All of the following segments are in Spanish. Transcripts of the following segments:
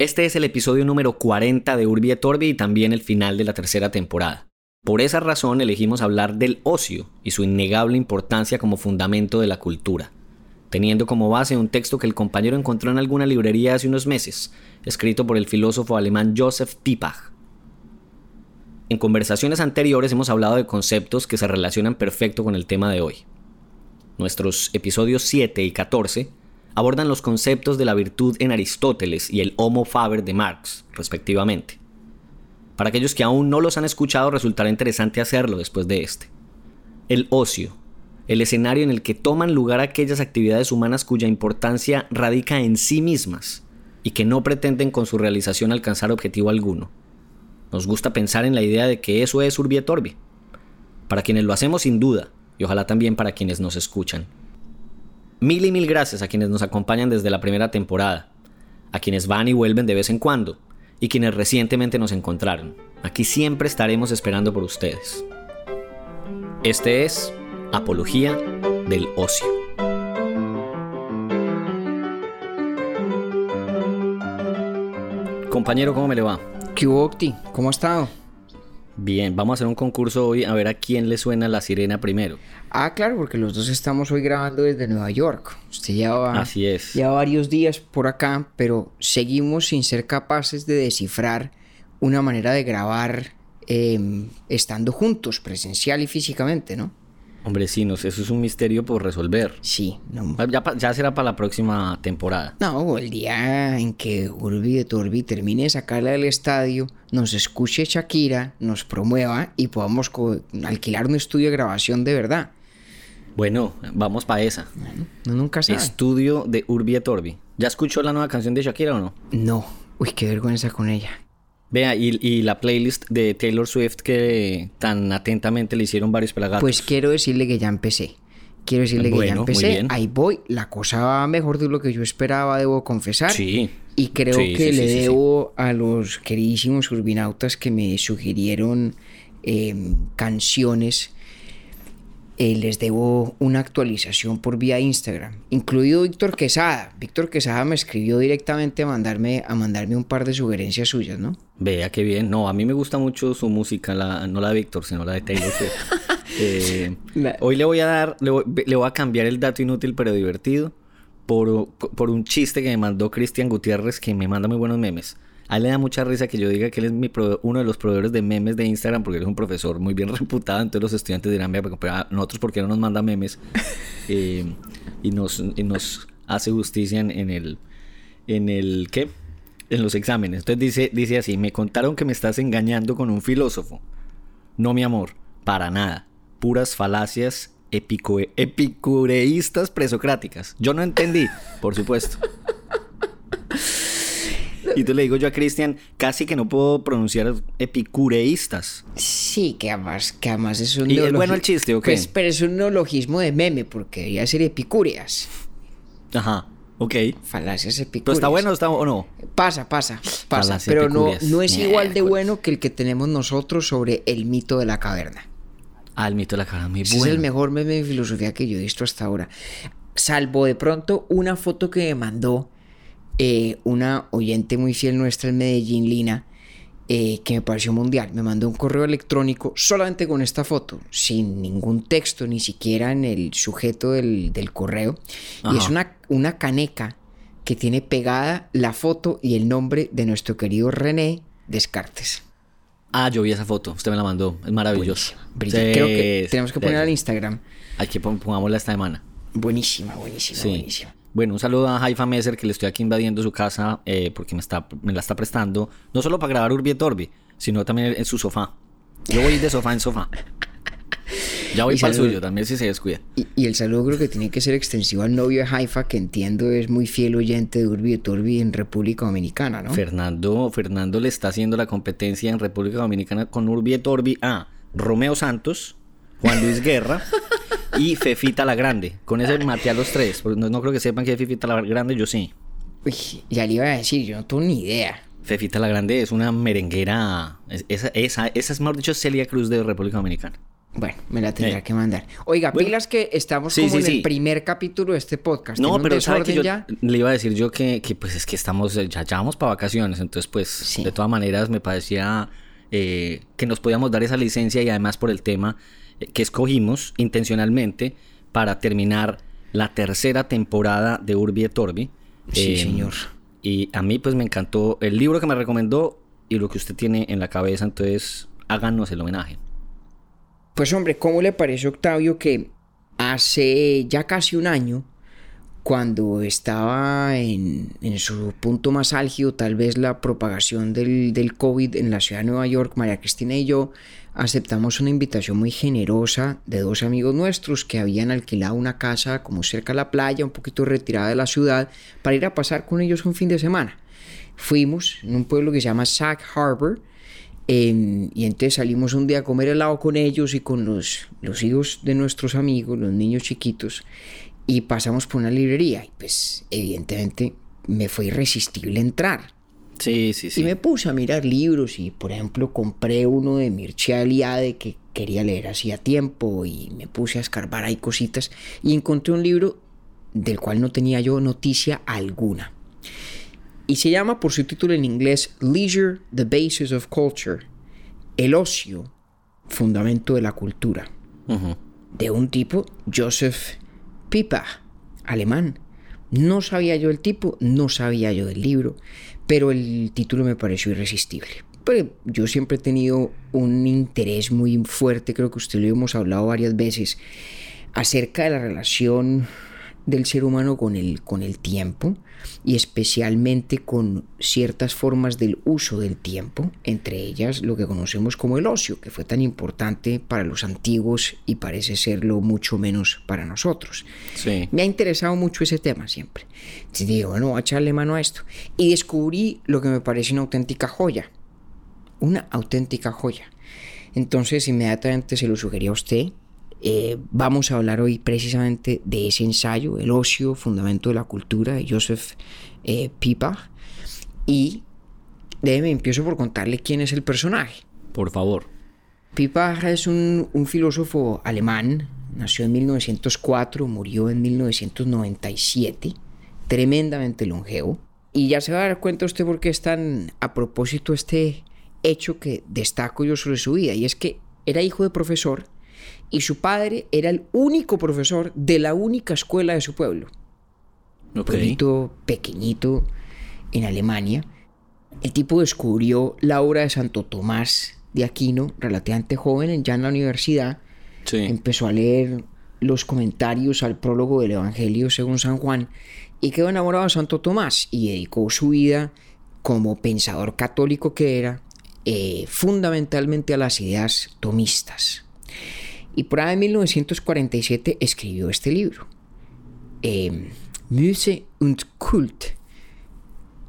Este es el episodio número 40 de Urbi et Orbi y también el final de la tercera temporada. Por esa razón elegimos hablar del ocio y su innegable importancia como fundamento de la cultura, teniendo como base un texto que el compañero encontró en alguna librería hace unos meses, escrito por el filósofo alemán Joseph Pipach. En conversaciones anteriores hemos hablado de conceptos que se relacionan perfecto con el tema de hoy. Nuestros episodios 7 y 14 abordan los conceptos de la virtud en Aristóteles y el Homo Faber de Marx, respectivamente. Para aquellos que aún no los han escuchado, resultará interesante hacerlo después de este. El ocio, el escenario en el que toman lugar aquellas actividades humanas cuya importancia radica en sí mismas y que no pretenden con su realización alcanzar objetivo alguno. Nos gusta pensar en la idea de que eso es Urbi et Orbi. Para quienes lo hacemos sin duda, y ojalá también para quienes nos escuchan. Mil y mil gracias a quienes nos acompañan desde la primera temporada, a quienes van y vuelven de vez en cuando, y quienes recientemente nos encontraron. Aquí siempre estaremos esperando por ustedes. Este es Apología del Ocio. Compañero, ¿cómo me le va? ¿Qué? ¿Cómo ha estado? Bien, vamos a hacer un concurso hoy a ver a quién le suena la sirena primero. Ah, claro, porque los dos estamos hoy grabando desde Nueva York. Usted ya va, Así es. ya varios días por acá, pero seguimos sin ser capaces de descifrar una manera de grabar eh, estando juntos, presencial y físicamente, ¿no? Hombre, sí, no eso es un misterio por resolver. Sí, no. Ya, será para la próxima temporada. No, el día en que Urbi de Torbi termine de sacarla del estadio, nos escuche Shakira, nos promueva y podamos alquilar un estudio de grabación de verdad. Bueno, vamos para esa. No nunca sabe. Estudio de Urbi et Orbi. ¿Ya escuchó la nueva canción de Shakira o no? No. Uy, qué vergüenza con ella. Vea, y, y la playlist de Taylor Swift que tan atentamente le hicieron varios pelagatos. Pues quiero decirle que ya empecé. Quiero decirle que ya empecé. Ahí voy. La cosa va mejor de lo que yo esperaba, debo confesar. Sí. Y creo Sí, que sí, le sí. debo a los queridísimos urbinautas que me sugirieron eh, canciones. eh, les debo una actualización por vía Instagram, incluido Víctor Quesada. Víctor Quesada me escribió directamente a mandarme, a mandarme un par de sugerencias suyas, ¿no? Vea qué bien. No, a mí me gusta mucho su música, la, no la de Víctor, sino la de Taylor Swift. Eh, La- Hoy le voy a dar, le voy, le voy a cambiar el dato inútil pero divertido por, por un chiste que me mandó Cristian Gutiérrez que me manda muy buenos memes. A él le da mucha risa que yo diga que él es mi uno de los proveedores de memes de Instagram porque él es un profesor muy bien reputado. Entonces los estudiantes dirán, "Vea, pero a nosotros porque no nos manda memes Eh, y, nos, y nos hace justicia en, en el, en el, ¿qué? En los exámenes. Entonces dice, dice así, me contaron que me estás engañando con un filósofo. No, mi amor, para nada. Puras falacias epico- epicureístas presocráticas. Yo no entendí, por supuesto. Y entonces le digo yo a Cristian, casi que no puedo pronunciar epicureístas. Sí, que además, que además es un ¿Y es bueno el chiste o qué? Pues, pero es un neologismo de meme, porque debería ser epicúreas. Ajá, ok. Falacias epicúreas. ¿Pero está bueno está, o no? Pasa, pasa, pasa. Falacias pero no, no es igual de bueno que el que tenemos nosotros sobre el mito de la caverna. Ah, el mito de la cara, muy Ese bueno. es el mejor meme de filosofía que yo he visto hasta ahora. Salvo de pronto una foto que me mandó eh, una oyente muy fiel nuestra en Medellín, Lina, eh, que me pareció mundial. Me mandó un correo electrónico solamente con esta foto, sin ningún texto, ni siquiera en el sujeto del, del correo. Y es una, una caneca que tiene pegada la foto y el nombre de nuestro querido René Descartes. Ah, yo vi esa foto, usted me la mandó, es maravilloso. Sí, Creo que tenemos que sí, poner sí. al Instagram. Pon- pongámosla esta semana. Buenísima, buenísima, Sí. buenísima. Bueno, un saludo a Haifa Messer que le estoy aquí invadiendo su casa eh, porque me, está, me la está prestando, no solo para grabar Urbi et Orbi, sino también en su sofá. Yo voy de sofá en sofá. Ya voy Y para el suyo, también si se descuida. Y, y el saludo creo que tiene que ser extensivo al novio de Haifa, que entiendo es muy fiel oyente de Urbi de Torbi en República Dominicana, ¿no? Fernando, Fernando le está haciendo la competencia en República Dominicana con Urbi et Orbi a Romeo Santos, Juan Luis Guerra y Fefita la Grande. Con eso maté a los tres. porque No, no creo que sepan que es Fefita la Grande, yo sí. Uy, ya le iba a decir, yo no tengo ni idea. Fefita la Grande es una merenguera. es- Esa, esa, esa es, mejor dicho, Celia Cruz de República Dominicana. Bueno, me la tendrá Eh. que mandar. Oiga, Bueno. pilas que estamos Sí, como sí, en sí. el primer capítulo de este podcast. No, ¿Tiene un pero sabe que yo ya? le iba a decir yo que, que, pues es que estamos, eh, ya, ya vamos para vacaciones, entonces pues de todas maneras me parecía eh, que nos podíamos dar esa licencia y además por el tema que escogimos intencionalmente para terminar la tercera temporada de Urbi et Orbi. Sí, Eh, señor. Y a mí pues me encantó el libro que me recomendó y lo que usted tiene en la cabeza, entonces háganos el homenaje. Pues hombre, ¿cómo le parece Octavio que hace ya casi un año, cuando estaba en, en su punto más álgido, tal vez la propagación del, del COVID en la ciudad de Nueva York, María Cristina y yo aceptamos una invitación muy generosa de dos amigos nuestros que habían alquilado una casa como cerca a la playa, un poquito retirada de la ciudad, para ir a pasar con ellos un fin de semana. Fuimos en un pueblo que se llama Sac Harbor, eh, y entonces salimos un día a comer helado con ellos y con los, los hijos de nuestros amigos, los niños chiquitos, y pasamos por una librería. Y pues evidentemente me fue irresistible entrar. Sí, sí, sí. Y me puse a mirar libros y por ejemplo compré uno de Mircea Eliade que quería leer hacía tiempo y me puse a escarbar ahí cositas y encontré un libro del cual no tenía yo noticia alguna. Y se llama por su título en inglés Leisure, the Basis of Culture. El ocio, fundamento de la cultura. De un tipo, Joseph Pipa, alemán. No sabía yo el tipo, no sabía yo del libro, pero el título me pareció irresistible. Pero yo siempre he tenido un interés muy fuerte, creo que usted lo hemos hablado varias veces, acerca de la relación del ser humano con el, con el tiempo y especialmente con ciertas formas del uso del tiempo, entre ellas lo que conocemos como el ocio, que fue tan importante para los antiguos y parece serlo mucho menos para nosotros. Sí. Me ha interesado mucho ese tema siempre. Entonces digo, bueno, voy a echarle mano a esto. Y descubrí lo que me parece una auténtica joya. Una auténtica joya. Entonces inmediatamente se lo sugerí a usted. Eh, vamos a hablar hoy precisamente de ese ensayo, El ocio, fundamento de la cultura, de Joseph eh, Pipa. Y déjeme, empiezo por contarle quién es el personaje. Por favor. Pipa es un, un filósofo alemán, nació en 1904, murió en 1997, tremendamente longevo. Y ya se va a dar cuenta usted por qué es tan a propósito este hecho que destaco yo sobre su vida, y es que era hijo de profesor y su padre era el único profesor de la única escuela de su pueblo Ok. pueblito pequeñito en Alemania. El tipo descubrió la obra de Santo Tomás de Aquino, relativamente joven, ya en la universidad. Sí. Empezó a leer los comentarios al prólogo del Evangelio según San Juan y quedó enamorado de Santo Tomás y dedicó su vida como pensador católico que era eh, fundamentalmente a las ideas tomistas. Y por ahí en 1947 escribió este libro, eh, Muse und Kult,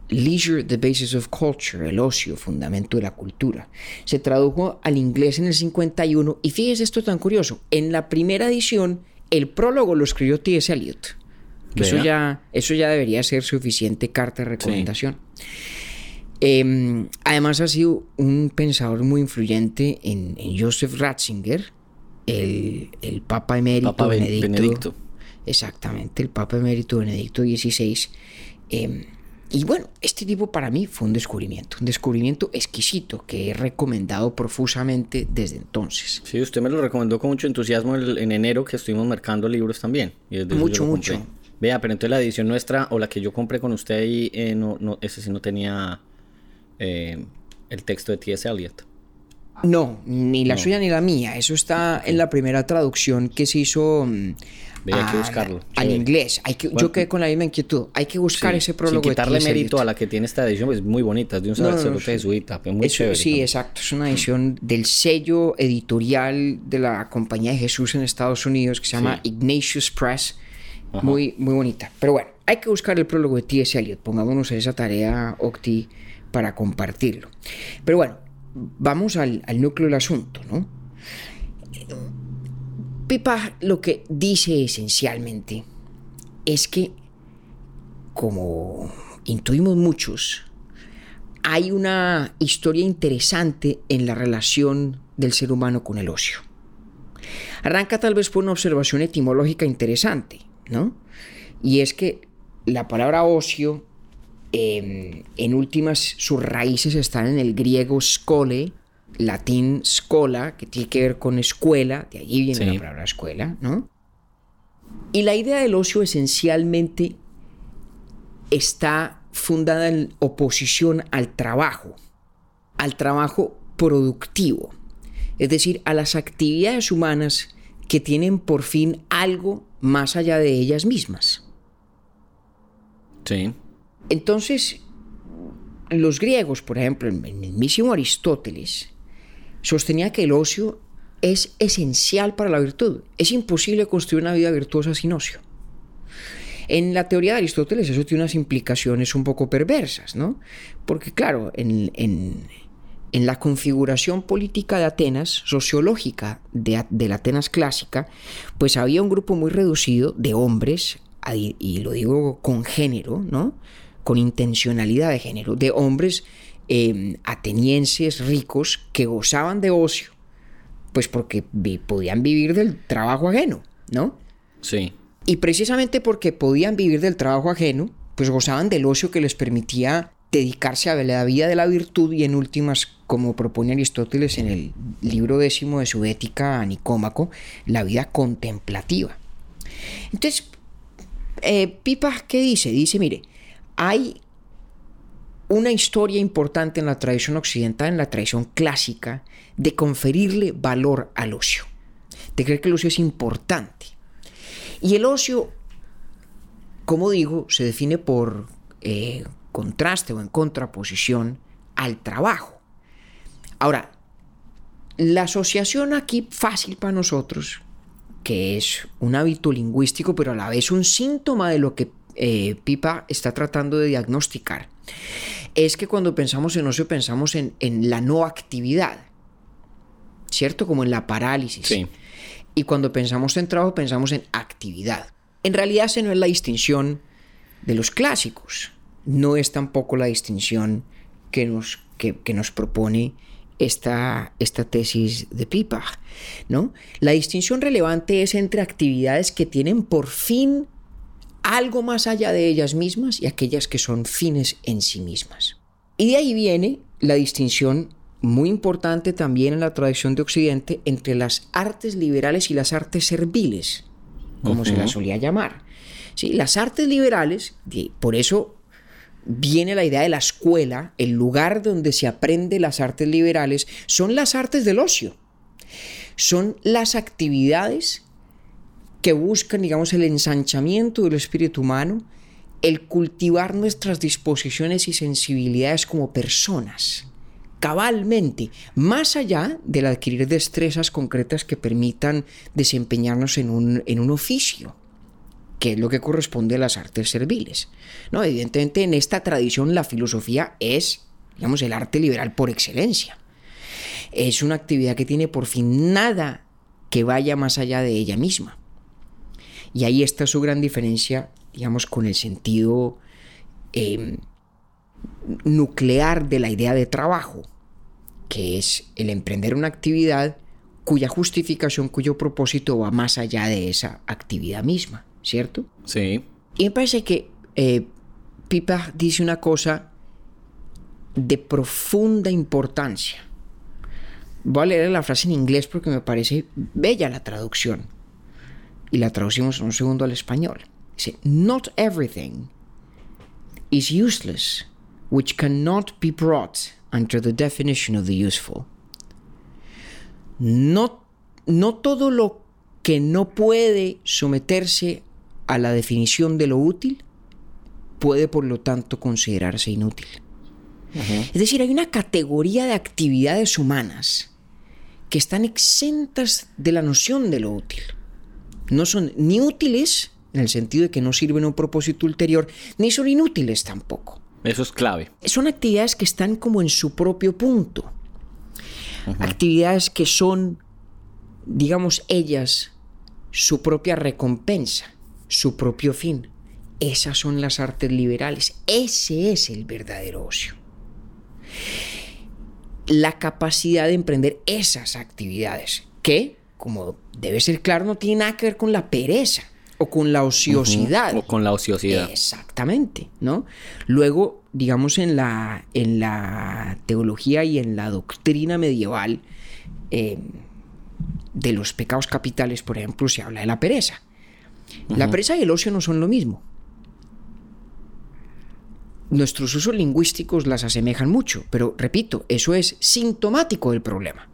Leisure, the Basis of Culture, el ocio, fundamento de la cultura. Se tradujo al inglés en el 51 y fíjese esto tan curioso, en la primera edición el prólogo lo escribió T.S. Eliot. Eso ya, eso ya debería ser suficiente carta de recomendación. Eh, además ha sido un pensador muy influyente en, en Joseph Ratzinger, el, el Papa emérito Papa Ben- Benedicto. Benedicto. Exactamente, el Papa emérito Benedicto XVI. Eh, y bueno, este tipo para mí fue un descubrimiento, un descubrimiento exquisito que he recomendado profusamente desde entonces. Sí, usted me lo recomendó con mucho entusiasmo el- en enero que estuvimos mercando libros también. y desde Mucho, mucho. Vea, pero entonces la edición nuestra o la que yo compré con usted ahí, eh, no, no, ese sí no tenía eh, el texto de T.S. Eliot. No, ni la suya ni la mía. Eso está en la primera traducción que se hizo mm, que a- buscarlo. al inglés. Hay que, Bueno, yo quedé con la misma inquietud. Hay que buscar Sí, ese prólogo. Sin de quitarle T.S. mérito a la que tiene esta edición, es muy bonita, es de un No, no, no, sacerdote sí. jesuita, es muy Eso- chévere. sí, también. exacto. Es una edición del sello editorial de la Compañía de Jesús en Estados Unidos que se llama. Ignatius Press. Ajá. Muy, muy bonita. Pero bueno, hay que buscar el prólogo de T.S. Eliot. Pongámonos en esa tarea, Octi, para compartirlo. Pero bueno, vamos al, al núcleo del asunto, ¿no? Pipa lo que dice esencialmente es que, como intuimos muchos, hay una historia interesante en la relación del ser humano con el ocio. Arranca tal vez por una observación etimológica interesante, ¿no? Y es que la palabra ocio, eh, en últimas, sus raíces están en el griego skole, latín scola, que tiene que ver con escuela, de allí viene Sí. la palabra escuela, ¿no? Y la idea del ocio esencialmente está fundada en oposición al trabajo, al trabajo productivo, es decir, a las actividades humanas que tienen por fin algo más allá de ellas mismas. Sí. Entonces, los griegos, por ejemplo, el mismísimo Aristóteles, sostenía que el ocio es esencial para la virtud. Es imposible construir una vida virtuosa sin ocio. En la teoría de Aristóteles eso tiene unas implicaciones un poco perversas, ¿no? Porque claro, en, la configuración política de Atenas, sociológica de, de la Atenas clásica, pues había un grupo muy reducido de hombres, y lo digo con género, ¿no? Con intencionalidad de género, de hombres eh, atenienses ricos que gozaban de ocio, pues porque vi- podían vivir del trabajo ajeno, ¿no? Sí. Y precisamente porque podían vivir del trabajo ajeno, pues gozaban del ocio que les permitía dedicarse a la vida de la virtud y en últimas, como propone Aristóteles en el libro décimo de su Ética a Nicómaco, la vida contemplativa. Entonces, eh, Pipa, ¿qué dice? Dice, mire, hay una historia importante en la tradición occidental, en la tradición clásica, de conferirle valor al ocio, de creer que el ocio es importante. Y el ocio, como digo, se define por eh, contraste o en contraposición al trabajo. Ahora, la asociación aquí fácil para nosotros, que es un hábito lingüístico, pero a la vez un síntoma de lo que eh, Pipa está tratando de diagnosticar, es que cuando pensamos en ocio pensamos en, en la no actividad, ¿cierto? Como en la parálisis. Sí. Y cuando pensamos en trabajo, pensamos en actividad. En realidad, esa no es la distinción de los clásicos. No es tampoco la distinción que nos, que, que nos propone esta, esta tesis de Pipa. ¿no? La distinción relevante es entre actividades que tienen por fin algo más allá de ellas mismas y aquellas que son fines en sí mismas. Y de ahí viene la distinción muy importante también en la tradición de Occidente entre las artes liberales y las artes serviles, como se las solía llamar. ¿Sí? Las artes liberales, por eso viene la idea de la escuela, el lugar donde se aprende las artes liberales, son las artes del ocio. Son las actividades que buscan, digamos, el ensanchamiento del espíritu humano, el cultivar nuestras disposiciones y sensibilidades como personas, cabalmente, más allá del adquirir destrezas concretas que permitan desempeñarnos en un, en un oficio, que es lo que corresponde a las artes serviles. No, evidentemente en esta tradición la filosofía es, digamos, el arte liberal por excelencia. Es una actividad que tiene por fin nada que vaya más allá de ella misma. Y ahí está su gran diferencia, digamos, con el sentido eh, nuclear de la idea de trabajo, que es el emprender una actividad cuya justificación, cuyo propósito va más allá de esa actividad misma, ¿cierto? Sí. Y me parece que eh, Pipa dice una cosa de profunda importancia. Voy a leer la frase en inglés porque me parece bella la traducción. Y la traducimos en un segundo al español. Dice, Not everything is useless which cannot be brought under the definition of the useful. no, no todo lo que no puede someterse a la definición de lo útil puede por lo tanto considerarse inútil. Es decir, hay una categoría de actividades humanas que están exentas de la noción de lo útil. No son ni útiles, en el sentido de que no sirven a un propósito ulterior, ni son inútiles tampoco. Eso es clave. Son actividades que están como en su propio punto. Actividades que son, digamos, ellas, su propia recompensa, su propio fin. Esas son las artes liberales. Ese es el verdadero ocio. La capacidad de emprender esas actividades, que, como debe ser claro, no tiene nada que ver con la pereza o con la ociosidad. O con la ociosidad. Exactamente, ¿no? Luego, digamos, en la, en la teología y en la doctrina medieval eh, de los pecados capitales, por ejemplo, se habla de la pereza. La pereza y el ocio no son lo mismo. Nuestros usos lingüísticos las asemejan mucho, pero repito, eso es sintomático del problema.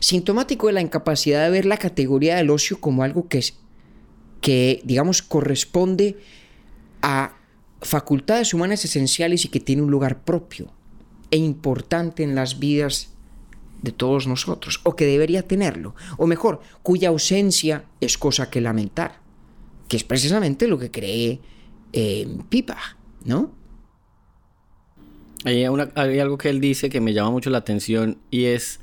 Sintomático de la incapacidad de ver la categoría del ocio como algo que es que, digamos, corresponde a facultades humanas esenciales y que tiene un lugar propio e importante en las vidas de todos nosotros, o que debería tenerlo, o mejor, cuya ausencia es cosa que lamentar, que es precisamente lo que cree eh, Pipa, ¿no? Hay, hay algo que él dice que me llama mucho la atención y es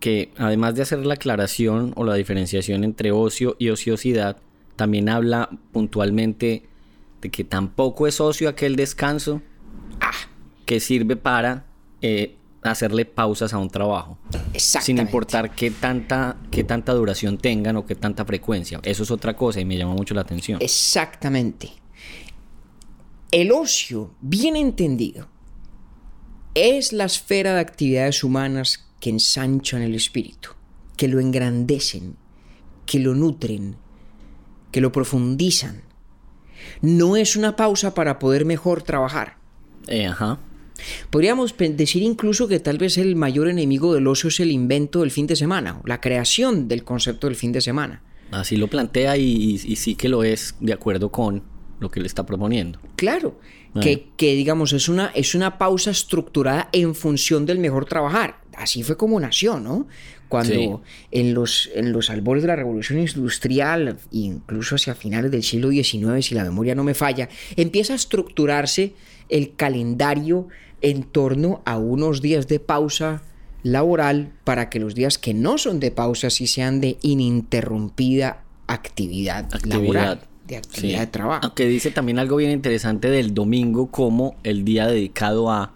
que además de hacer la aclaración o la diferenciación entre ocio y ociosidad, también habla puntualmente de que tampoco es ocio aquel descanso que sirve para eh, hacerle pausas a un trabajo. Sin importar qué tanta, qué tanta duración tengan o qué tanta frecuencia. Eso es otra cosa y me llama mucho la atención. Exactamente. El ocio, bien entendido, es la esfera de actividades humanas que ensanchan el espíritu, que lo engrandecen, que lo nutren, que lo profundizan. No es una pausa para poder mejor trabajar. Eh, ajá. Podríamos decir incluso que tal vez el mayor enemigo del ocio es el invento del fin de semana, o la creación del concepto del fin de semana. Así lo plantea y, y- y sí que lo es de acuerdo con lo que le está proponiendo. Claro, Ah. que, que, digamos es una, es una pausa estructurada en función del mejor trabajar. Así fue como nació, ¿no? Cuando Sí. en, los, en los albores de la revolución industrial, incluso hacia finales del siglo XIX, si la memoria no me falla, empieza a estructurarse el calendario en torno a unos días de pausa laboral para que los días que no son de pausa sí sean de ininterrumpida actividad, laboral, de actividad Sí. de trabajo. Aunque dice también algo bien interesante del domingo como el día dedicado a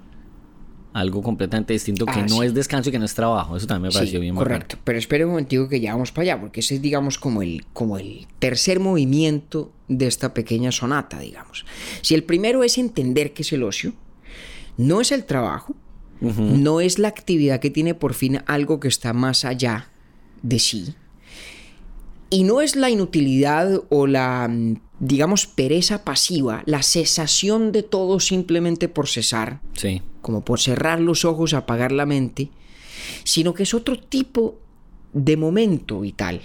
algo completamente distinto que Ah, no sí. es descanso y que no es trabajo. Eso también me pareció Sí, bien correcto. Pero espere un momentico que ya vamos para allá, porque ese es, digamos, como el, como el tercer movimiento de esta pequeña sonata, digamos. Si el primero es entender qué es el ocio, no es el trabajo, no es la actividad que tiene por fin algo que está más allá de sí, y no es la inutilidad o la, mm, digamos, pereza pasiva, la cesación de todo simplemente por cesar, Sí. como por cerrar los ojos, apagar la mente, sino que es otro tipo de momento vital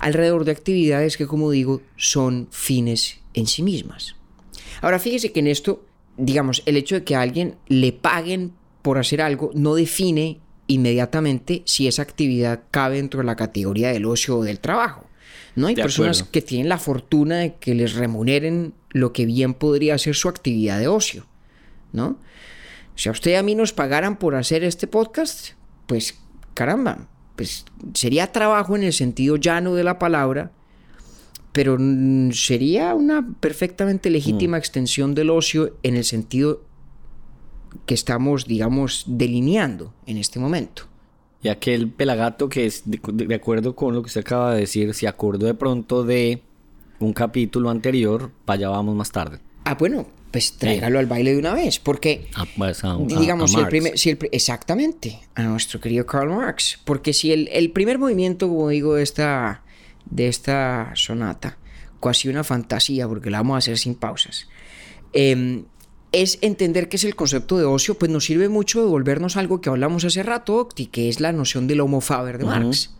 alrededor de actividades que, como digo, son fines en sí mismas. Ahora, fíjese que en esto, digamos, el hecho de que a alguien le paguen por hacer algo no define inmediatamente si esa actividad cabe dentro de la categoría del ocio o del trabajo. No hay De personas acuerdo. que tienen la fortuna de que les remuneren lo que bien podría ser su actividad de ocio, ¿no? Si a usted y a mí nos pagaran por hacer este podcast, pues caramba, pues sería trabajo en el sentido llano de la palabra, pero mm, sería una perfectamente legítima extensión del ocio en el sentido que estamos, digamos, delineando en este momento. Y aquel pelagato que es de, acuerdo con lo que usted acaba de decir, se acordó de pronto de un capítulo anterior, allá vamos más tarde. Ah, bueno, pues tráigalo al baile de una vez, porque A- pues, a- digamos, a si el Marx. primer, si el pri- exactamente, a nuestro querido Karl Marx, porque si el, el primer movimiento, como digo, de esta, de esta sonata, casi una fantasía, porque la vamos a hacer sin pausas, em, es entender qué es el concepto de ocio, pues nos sirve mucho de volvernos algo que hablamos hace rato, Octi, que es la noción del homo faber de Marx.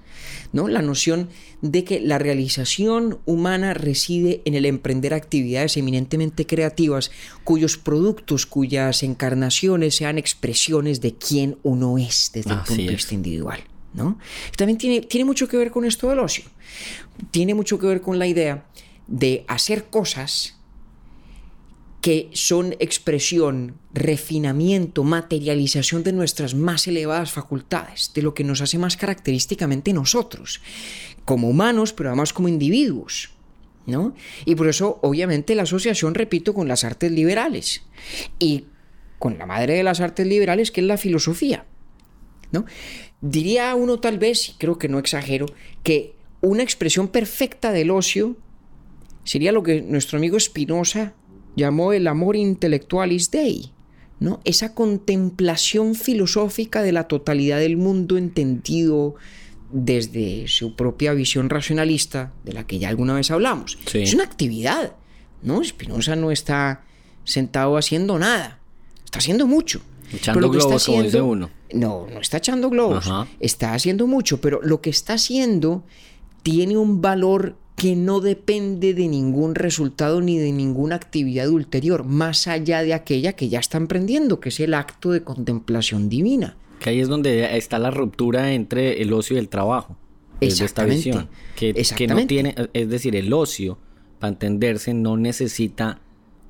¿no? La noción de que la realización humana reside en el emprender actividades eminentemente creativas cuyos productos, cuyas encarnaciones sean expresiones de quién uno es desde el punto de vista individual. ¿no? También tiene, tiene mucho que ver con esto del ocio. Tiene mucho que ver con la idea de hacer cosas que son expresión, refinamiento, materialización de nuestras más elevadas facultades, de lo que nos hace más característicamente nosotros, como humanos, pero además como individuos. ¿no? Y por eso, obviamente, la asociación, repito, con las artes liberales y con la madre de las artes liberales, que es la filosofía. ¿no? Diría uno tal vez, y creo que no exagero, que una expresión perfecta del ocio sería lo que nuestro amigo Spinoza llamó el amor intellectualis dei, ¿no? Esa contemplación filosófica de la totalidad del mundo entendido desde su propia visión racionalista, de la que ya alguna vez hablamos. Sí. Es una actividad, ¿no? Spinoza no está sentado haciendo nada, está haciendo mucho. Echando Pero lo que está globos, como dice haciendo- uno. No, no está echando globos, Ajá. está haciendo mucho, pero lo que está haciendo tiene un valor que no depende de ningún resultado ni de ninguna actividad ulterior, más allá de aquella que ya está emprendiendo, que es el acto de contemplación divina. Que ahí es donde está la ruptura entre el ocio y el trabajo. Es de esta Exactamente. visión. Que, que no Exactamente. tiene, es decir, el ocio, para entenderse, no necesita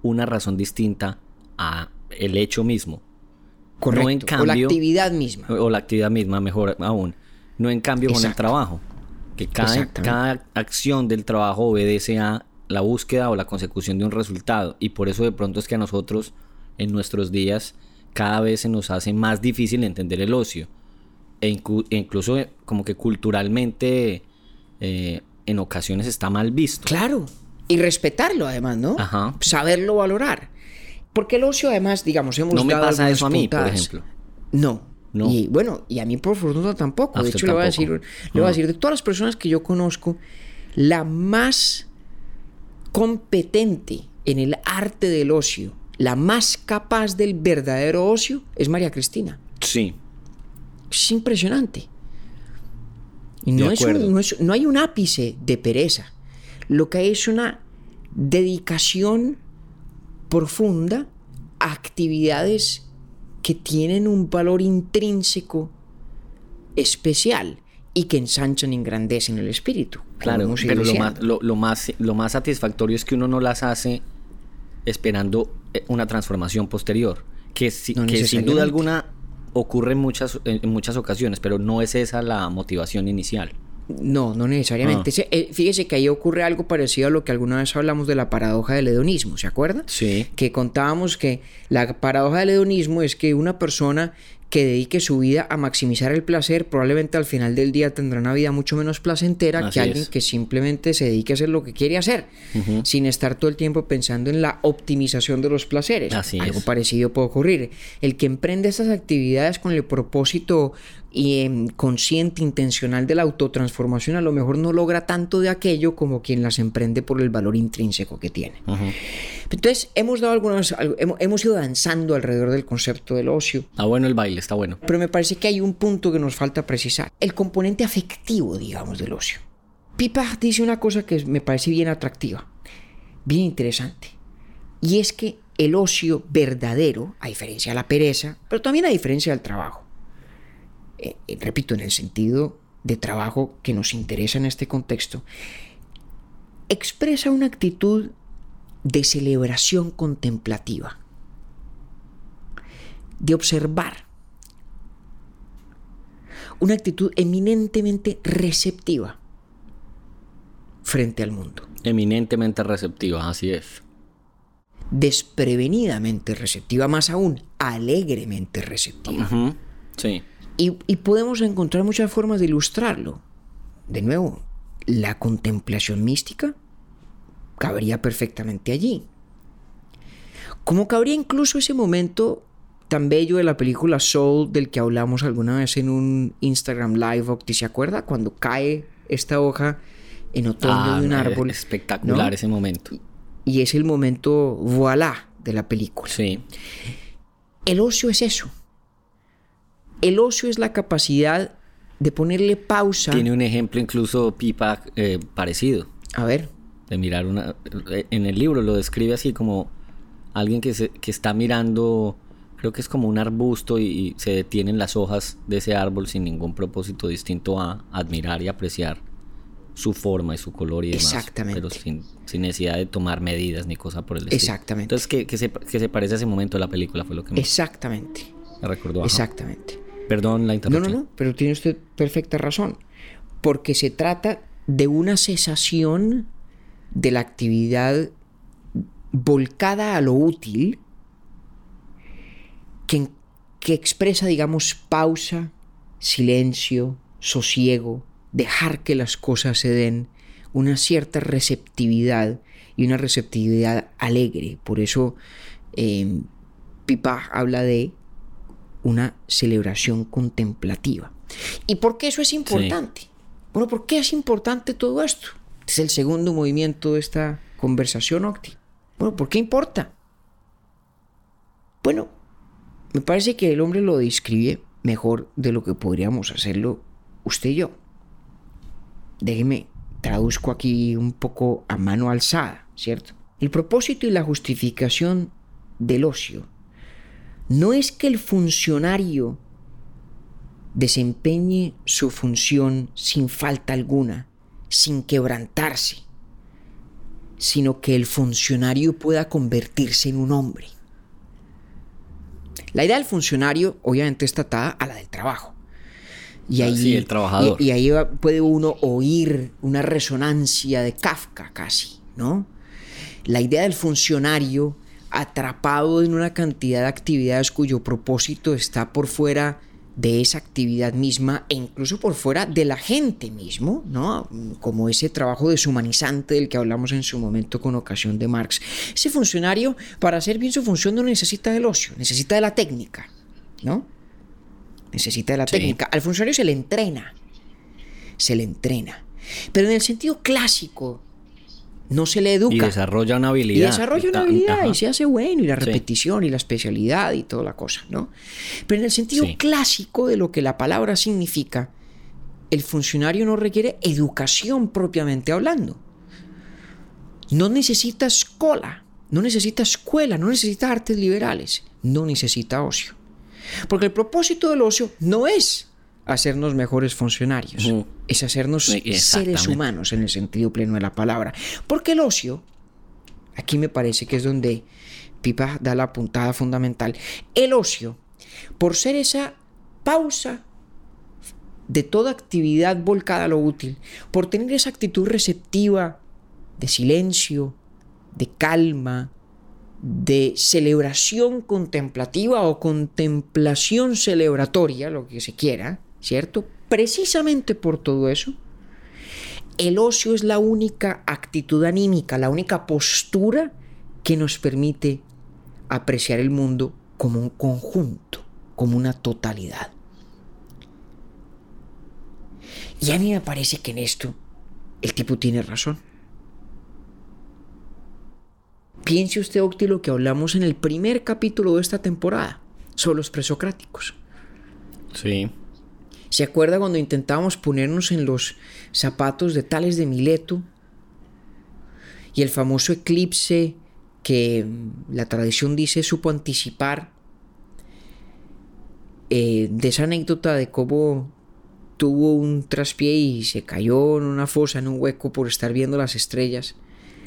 una razón distinta a el hecho mismo. Correcto. No en o la cambio- actividad misma. O la actividad misma, mejor aún. No en cambio con el trabajo. Que cada, cada acción del trabajo obedece a la búsqueda o la consecución de un resultado. Y por eso de pronto es que a nosotros, en nuestros días, cada vez se nos hace más difícil entender el ocio. E, e incluso eh, como que culturalmente eh, en ocasiones está mal visto. Claro. Y respetarlo además, ¿no? Ajá. Saberlo valorar. Porque el ocio además, digamos, hemos No me dado pasa eso a mí, por ejemplo. No. No. Y bueno, y a mí por fortuna tampoco. A de hecho, le voy a tampoco. decir, le voy a decir, de todas las personas que yo conozco, la más competente en el arte del ocio, la más capaz del verdadero ocio, es María Cristina. Sí. Es impresionante. No, es un- no, es- no hay un ápice de pereza. Lo que hay es una dedicación profunda a actividades que tienen un valor intrínseco especial y que ensanchan y engrandecen el espíritu. Claro, pero lo más, lo, lo más, lo más satisfactorio es que uno no las hace esperando eh, una transformación posterior. Que, si- No que sin duda alguna ocurre en muchas, en muchas ocasiones, pero no es esa la motivación inicial. No, no necesariamente. Ah. Eh, Fíjese que ahí ocurre algo parecido a lo que alguna vez hablamos de la paradoja del hedonismo, ¿se acuerda? Sí. Que contábamos que la paradoja del hedonismo es que una persona que dedique su vida a maximizar el placer, probablemente al final del día tendrá una vida mucho menos placentera Así que alguien es. que simplemente se dedique a hacer lo que quiere hacer, sin estar todo el tiempo pensando en la optimización de los placeres. Así Algo es. parecido puede ocurrir. El que emprende estas actividades con el propósito y, em, consciente, intencional de la autotransformación, a lo mejor no logra tanto de aquello como quien las emprende por el valor intrínseco que tiene. Entonces, hemos dado hemos, hemos ido danzando alrededor del concepto del ocio, Está bueno el baile, está bueno. pero me parece que hay un punto que nos falta precisar, el componente afectivo, digamos, del ocio. Pipa dice una cosa que me parece bien atractiva, bien interesante, y es que el ocio verdadero, a diferencia de la pereza, pero también a diferencia del trabajo, eh, eh, repito, en el sentido de trabajo que nos interesa en este contexto, expresa una actitud de celebración contemplativa, de observar, una actitud eminentemente receptiva frente al mundo, Eminentemente receptiva, así es. desprevenidamente receptiva, más aún, alegremente receptiva. Sí. Y, y podemos encontrar muchas formas de ilustrarlo. De nuevo, la contemplación mística cabría perfectamente allí. Como cabría incluso ese momento tan bello de la película Soul del que hablamos alguna vez en un Instagram Live, Octi, ¿se acuerda? Cuando cae esta hoja en otoño Ah, de un árbol. Espectacular ¿no? ese momento. Y es el momento, voilà, de la película. Sí. El ocio es eso. El ocio es la capacidad de ponerle pausa. Tiene un ejemplo incluso Pipa eh, parecido. A ver. De mirar una... eh, En el libro lo describe así como alguien que, se- que está mirando, creo que es como un arbusto y, y se detienen las hojas de ese árbol sin ningún propósito distinto a admirar y apreciar su forma y su color y demás. Exactamente. Pero sin, sin necesidad de tomar medidas ni cosa por el estilo. Exactamente. Entonces, que, que se, que se parece a ese momento de la película fue lo que me, Exactamente. me recordó. ajá. Exactamente. Perdón la No, no, interrupción. no, pero tiene usted perfecta razón. Porque se trata de una cesación de la actividad volcada a lo útil que, que expresa, digamos, pausa, silencio, sosiego, dejar que las cosas se den, una cierta receptividad y una receptividad alegre. Por eso eh, Pipa habla de una celebración contemplativa. ¿Y por qué eso es importante? Bueno, ¿por qué es importante todo esto? Es el segundo movimiento de esta conversación, Octi. Bueno, ¿por qué importa? Bueno, me parece que el hombre lo describe mejor de lo que podríamos hacerlo usted y yo. Déjeme, traduzco aquí un poco a mano alzada, ¿cierto? El propósito y la justificación del ocio no es que el funcionario desempeñe su función sin falta alguna, sin quebrantarse, sino que el funcionario pueda convertirse en un hombre. La idea del funcionario obviamente está atada a la del trabajo. Y Ah, ahí, sí, el trabajador. Y, y ahí puede uno oír una resonancia de Kafka casi, ¿no? La idea del funcionario atrapado en una cantidad de actividades cuyo propósito está por fuera de esa actividad misma e incluso por fuera de la gente mismo, ¿no? Como ese trabajo deshumanizante del que hablamos en su momento con ocasión de Marx. Ese funcionario, para hacer bien su función, no necesita del ocio, necesita de la técnica, ¿no? Necesita de la Sí. técnica. Al funcionario se le entrena, se le entrena. Pero en el sentido clásico, no se le educa. Y desarrolla una Y habilidad. desarrolla una habilidad ajá. y se hace bueno y la Sí. repetición y la especialidad y toda la cosa, ¿no? Pero en el sentido Sí. clásico de lo que la palabra significa, el funcionario no requiere educación propiamente hablando. No necesita escuela, no necesita escuela, no necesita artes liberales, no necesita ocio. Porque el propósito del ocio no es hacernos mejores funcionarios. Es hacernos seres humanos en el sentido pleno de la palabra. Porque el ocio, aquí me parece que es donde Pipa da la puntada fundamental, el ocio, por ser esa pausa de toda actividad volcada a lo útil, por tener esa actitud receptiva de silencio, de calma, de celebración contemplativa o contemplación celebratoria, lo que se quiera, ¿cierto? Precisamente por todo eso, el ocio es la única actitud anímica, la única postura que nos permite apreciar el mundo como un conjunto, como una totalidad. Y a mí me parece que en esto el tipo tiene razón. Piense usted, Octi, lo que hablamos en el primer capítulo de esta temporada sobre los presocráticos. Sí. ¿Se acuerda cuando intentábamos ponernos en los zapatos de Tales de Mileto? Y el famoso eclipse que la tradición dice supo anticipar. eh, de esa anécdota de cómo tuvo un traspié y se cayó en una fosa, en un hueco por estar viendo las estrellas.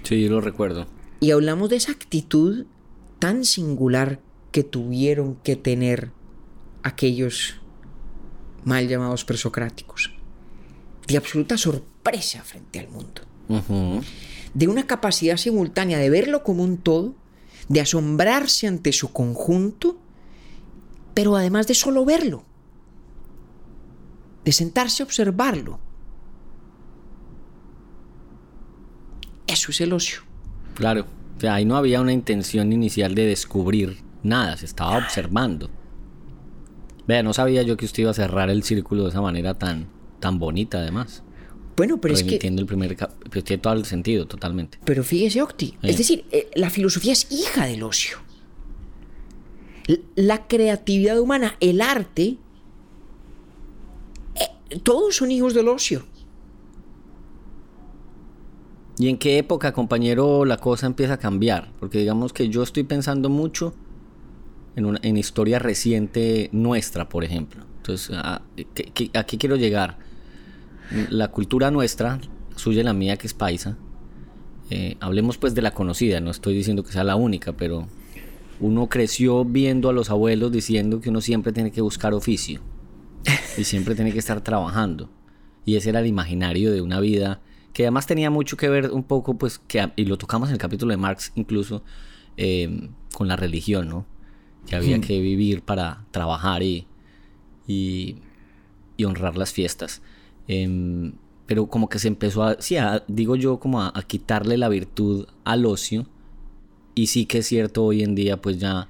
Sí, yo lo recuerdo. Y hablamos de esa actitud tan singular que tuvieron que tener aquellos mal llamados presocráticos. De absoluta sorpresa frente al mundo. De una capacidad simultánea de verlo como un todo, de asombrarse ante su conjunto, pero además de solo verlo, de sentarse a observarlo. Eso es el ocio. Claro. O sea, ahí no había una intención inicial de descubrir nada, se estaba observando. Vea, no sabía yo que usted iba a cerrar el círculo de esa manera tan, tan bonita, además. Bueno, pero es que el primer pues tiene todo el sentido, totalmente. Pero fíjese, Octi. Sí. Es decir, eh, la filosofía es hija del ocio. La creatividad humana, el arte, eh, todos son hijos del ocio. ¿Y en qué época, compañero, la cosa empieza a cambiar? Porque digamos que yo estoy pensando mucho en, una, en historia reciente nuestra, por ejemplo. Entonces, ¿a, a qué quiero llegar? La cultura nuestra, suya y la mía, que es paisa, eh, hablemos pues de la conocida, no estoy diciendo que sea la única, pero uno creció viendo a los abuelos diciendo que uno siempre tiene que buscar oficio y siempre tiene que estar trabajando. Y ese era el imaginario de una vida que además tenía mucho que ver un poco, pues, que, y lo tocamos en el capítulo de Marx incluso, eh, con la religión, ¿no? Que había que vivir para trabajar y, y, honrar las fiestas. Em, pero como que se empezó a, sí, digo yo, como a, quitarle la virtud al ocio. Y sí que es cierto hoy en día, pues ya,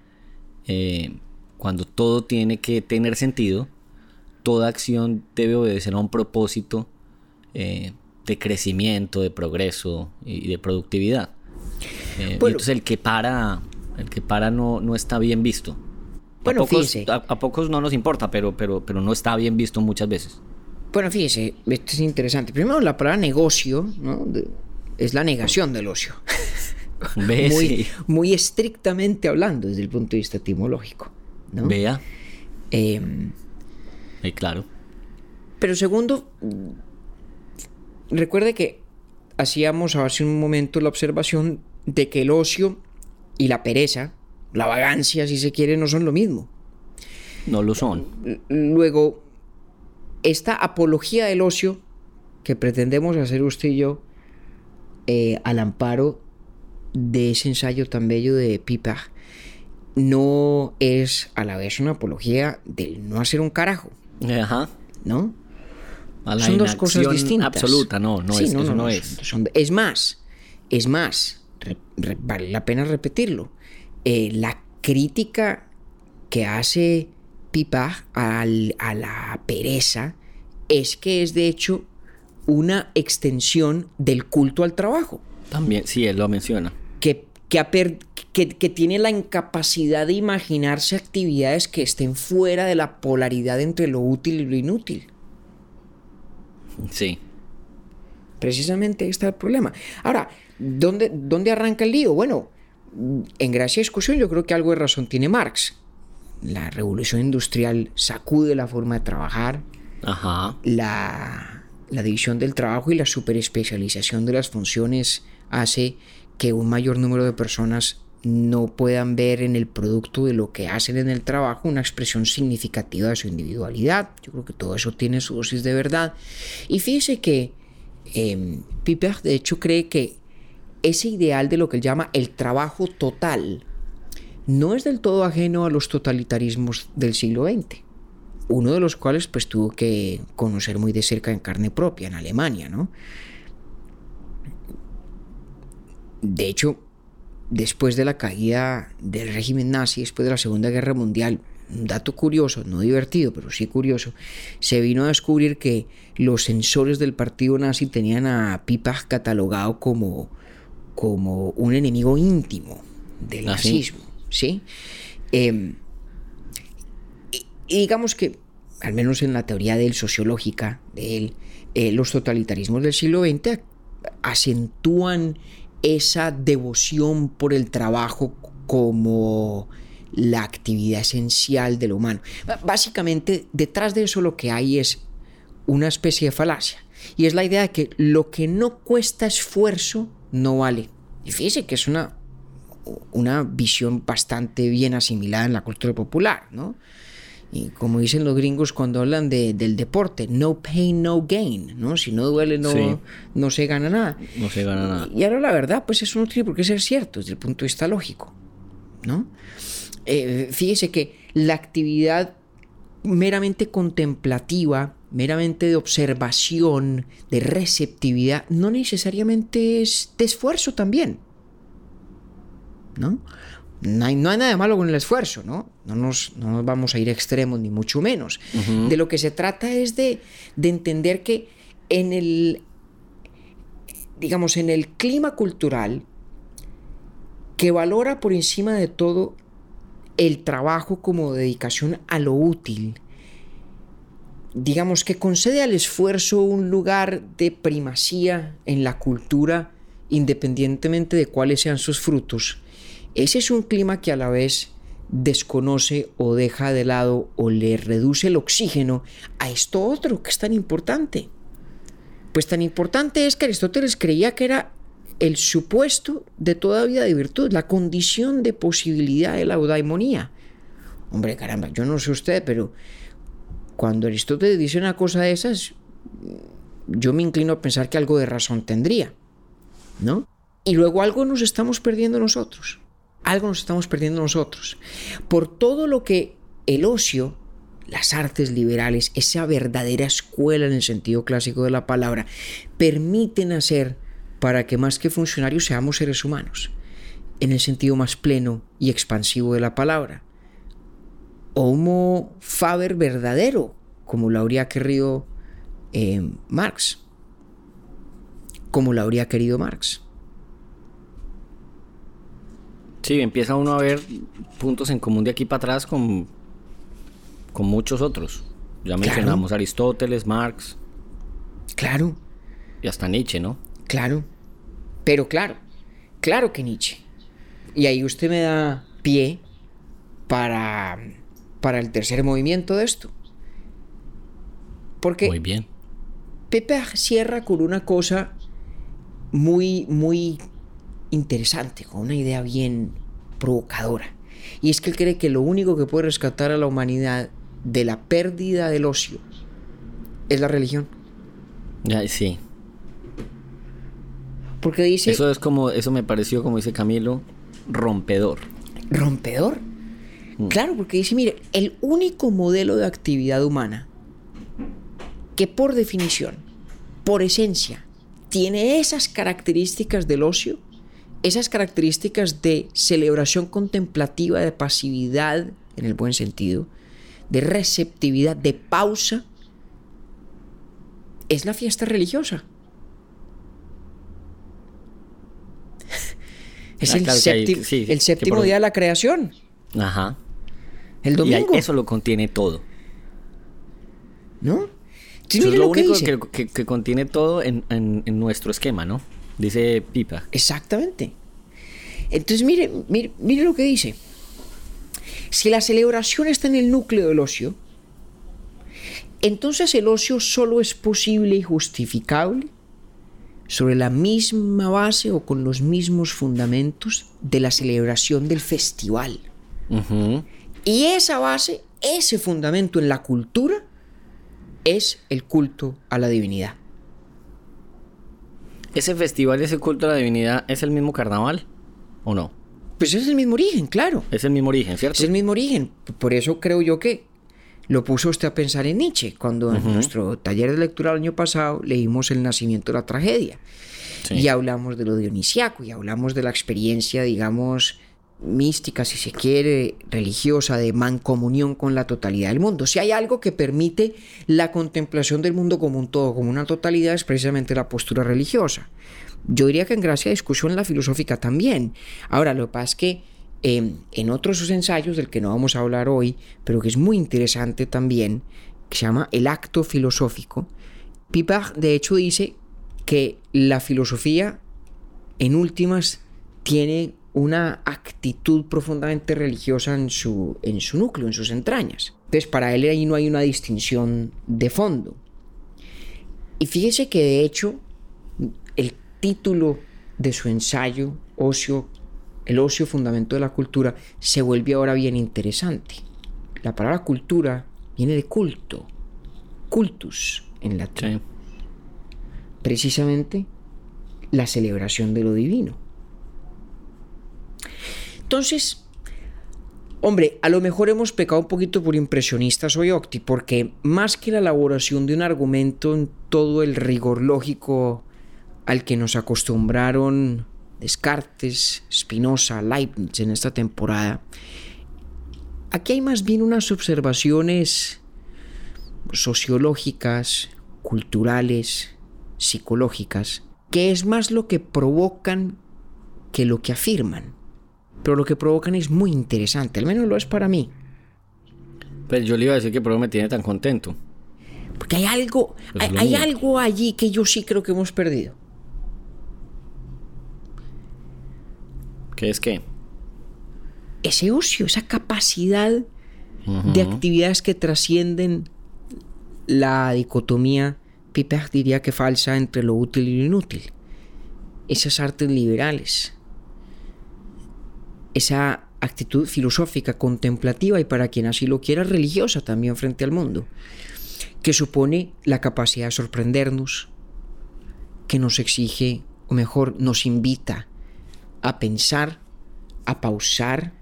eh, cuando todo tiene que tener sentido, toda acción debe obedecer a un propósito eh, de crecimiento, de progreso y de productividad. Eh, entonces el que para, el que para no, no está bien visto. Bueno, a pocos, a, pocos no nos importa, pero, pero, pero no está bien visto muchas veces. Bueno, fíjese, esto es interesante. Primero, la palabra negocio es la negación del ocio. muy, muy, estrictamente hablando desde el punto de vista etimológico. ¿no? Vea. Eh, claro. Pero segundo, recuerde que hacíamos hace un momento la observación de que el ocio y la pereza, la vagancia, si se quiere, no son lo mismo. No lo son. Luego, esta apología del ocio que pretendemos hacer usted y yo eh, al amparo de ese ensayo tan bello de Pipa no es a la vez una apología del no hacer un carajo. Ajá. ¿No? son dos cosas distintas. Absoluta, no, no es. eso no, es. es más, es más, vale la pena repetirlo. Eh, la crítica que hace pipa a la pereza es que es de hecho una extensión del culto al trabajo. También, sí, él lo menciona. Que, que, que, tiene la incapacidad de imaginarse actividades que estén fuera de la polaridad entre lo útil y lo inútil. Sí. Precisamente ahí está el problema. Ahora, ¿dónde, ¿dónde arranca el lío? Bueno, en gracia discusión yo creo que algo de razón tiene Marx la revolución industrial sacude la forma de trabajar, La, división del trabajo y la superespecialización de las funciones hace que un mayor número de personas no puedan ver en el producto de lo que hacen en el trabajo una expresión significativa de su individualidad. Yo creo que todo eso tiene su dosis de verdad. Y fíjese que eh, Piper de hecho cree que ese ideal de lo que él llama el trabajo total no es del todo ajeno a los totalitarismos del siglo XX, uno de los cuales pues tuvo que conocer muy de cerca en carne propia en Alemania, ¿no? De hecho, después de la caída del régimen nazi, después de la Segunda Guerra Mundial, un dato curioso, no divertido, pero sí curioso, se vino a descubrir que los sensores del partido nazi tenían a Pipach catalogado como, como un enemigo íntimo del ¿Ah, nazismo. ¿sí? Em, y, digamos que, al menos en la teoría de él, sociológica de él, eh, los totalitarismos del siglo XX acentúan esa devoción por el trabajo como la actividad esencial de lo humano. Básicamente, detrás de eso lo que hay es una especie de falacia. Y es la idea de que lo que no cuesta esfuerzo no vale. Y fíjese que es una una visión bastante bien asimilada en la cultura popular, ¿no? Y como dicen los gringos cuando hablan de, del deporte, no pain, no gain, ¿no? Si no duele, no, no se gana nada. No se gana nada. Y ahora la verdad, pues eso no tiene por qué ser cierto desde el punto de vista lógico, ¿no? Eh, fíjese que la actividad meramente contemplativa, meramente de observación, de receptividad, no necesariamente es de esfuerzo también. ¿no? No hay, nada de malo con el esfuerzo, ¿no? No nos, vamos a ir a extremos, ni mucho menos. De lo que se trata es de, entender que en el, digamos, en el clima cultural que valora por encima de todo el trabajo como dedicación a lo útil, digamos que concede al esfuerzo un lugar de primacía en la cultura independientemente de cuáles sean sus frutos, ese es un clima que a la vez desconoce o deja de lado o le reduce el oxígeno a esto otro que es tan importante. Pues tan importante es que Aristóteles creía que era el supuesto de toda vida de virtud, la condición de posibilidad de la eudaimonía. Hombre, caramba, yo no sé usted, pero cuando Aristóteles dice una cosa de esas, yo me inclino a pensar que algo de razón tendría, ¿no? Y luego algo nos estamos perdiendo nosotros, algo nos estamos perdiendo nosotros, por todo lo que el ocio, las artes liberales, esa verdadera escuela en el sentido clásico de la palabra, permiten hacer para que más que funcionarios seamos seres humanos, en el sentido más pleno y expansivo de la palabra. Homo faber verdadero, como lo habría querido eh, Marx. Como lo habría querido Marx. Sí, empieza uno a ver puntos en común de aquí para atrás con, con muchos otros. Ya mencionamos Aristóteles, Marx. Claro. Y hasta Nietzsche, ¿no? Claro, pero claro, claro que Nietzsche. Y ahí usted me da pie para, para el tercer movimiento de esto. Porque muy bien. Pepe cierra con una cosa muy, muy interesante, con una idea bien provocadora. Y es que él cree que lo único que puede rescatar a la humanidad de la pérdida del ocio es la religión. Ya, sí. Porque dice... Eso es como, eso me pareció, como dice Camilo, rompedor. ¿Rompedor? Mm. Claro, porque dice, mire, el único modelo de actividad humana que por definición, por esencia, tiene esas características del ocio, esas características de celebración contemplativa, de pasividad, en el buen sentido, de receptividad, de pausa, es la fiesta religiosa. Es ah, el, séptimo día de la creación. Ajá. El domingo. Y eso lo contiene todo. ¿No? es lo, único que, contiene todo en, nuestro esquema, ¿no? Dice Pipa. Exactamente. Entonces, mire, mire, mire lo que dice. Si la celebración está en el núcleo del ocio, entonces el ocio solo es posible y justificable sobre la misma base o con los mismos fundamentos de la celebración del festival. Y esa base, ese fundamento en la cultura, es el culto a la divinidad. ¿Ese festival, ese culto a la divinidad, es el mismo carnaval o no? Pues es el mismo origen, claro. Es el mismo origen, ¿cierto? Es el mismo origen. Por eso creo yo que lo puso usted a pensar en Nietzsche, cuando en nuestro taller de lectura el año pasado leímos El nacimiento de la tragedia. Y hablamos de lo dionisiaco, y hablamos de la experiencia, digamos, mística, si se quiere, religiosa, de mancomunión con la totalidad del mundo. Si hay algo que permite la contemplación del mundo como un todo, como una totalidad, es precisamente la postura religiosa. Yo diría que en gracia discusión la filosófica también. Ahora, lo que pasa es que Em, en otros ensayos del que no vamos a hablar hoy, pero que es muy interesante también, que se llama El acto filosófico, Pipard de hecho dice que la filosofía en últimas tiene una actitud profundamente religiosa en su, en su núcleo, en sus entrañas. Entonces para él ahí no hay una distinción de fondo. Y fíjese que de hecho el título de su ensayo, Ocio el ocio fundamento de la cultura, se vuelve ahora bien interesante. La palabra cultura viene de culto, cultus en latín. Precisamente la celebración de lo divino. Entonces, hombre, a lo mejor hemos pecado un poquito por impresionistas hoy, Octi, porque más que la elaboración de un argumento en todo el rigor lógico al que nos acostumbraron Descartes, Spinoza, Leibniz en esta temporada, aquí hay más bien unas observaciones sociológicas, culturales, psicológicas, que es más lo que provocan que lo que afirman. Pero lo que provocan es muy interesante, al menos lo es para mí. Pues yo le iba a decir que por eso me tiene tan contento. Porque hay algo, Pues hay, algo allí que yo sí creo que hemos perdido. ¿Qué es qué? Ese ocio, esa capacidad de actividades que trascienden la dicotomía, Piper diría que falsa, entre lo útil y lo inútil. Esas artes liberales. Esa actitud filosófica, contemplativa y para quien así lo quiera, religiosa también frente al mundo. Que supone la capacidad de sorprendernos, que nos exige, o mejor, nos invita a pensar, a pausar,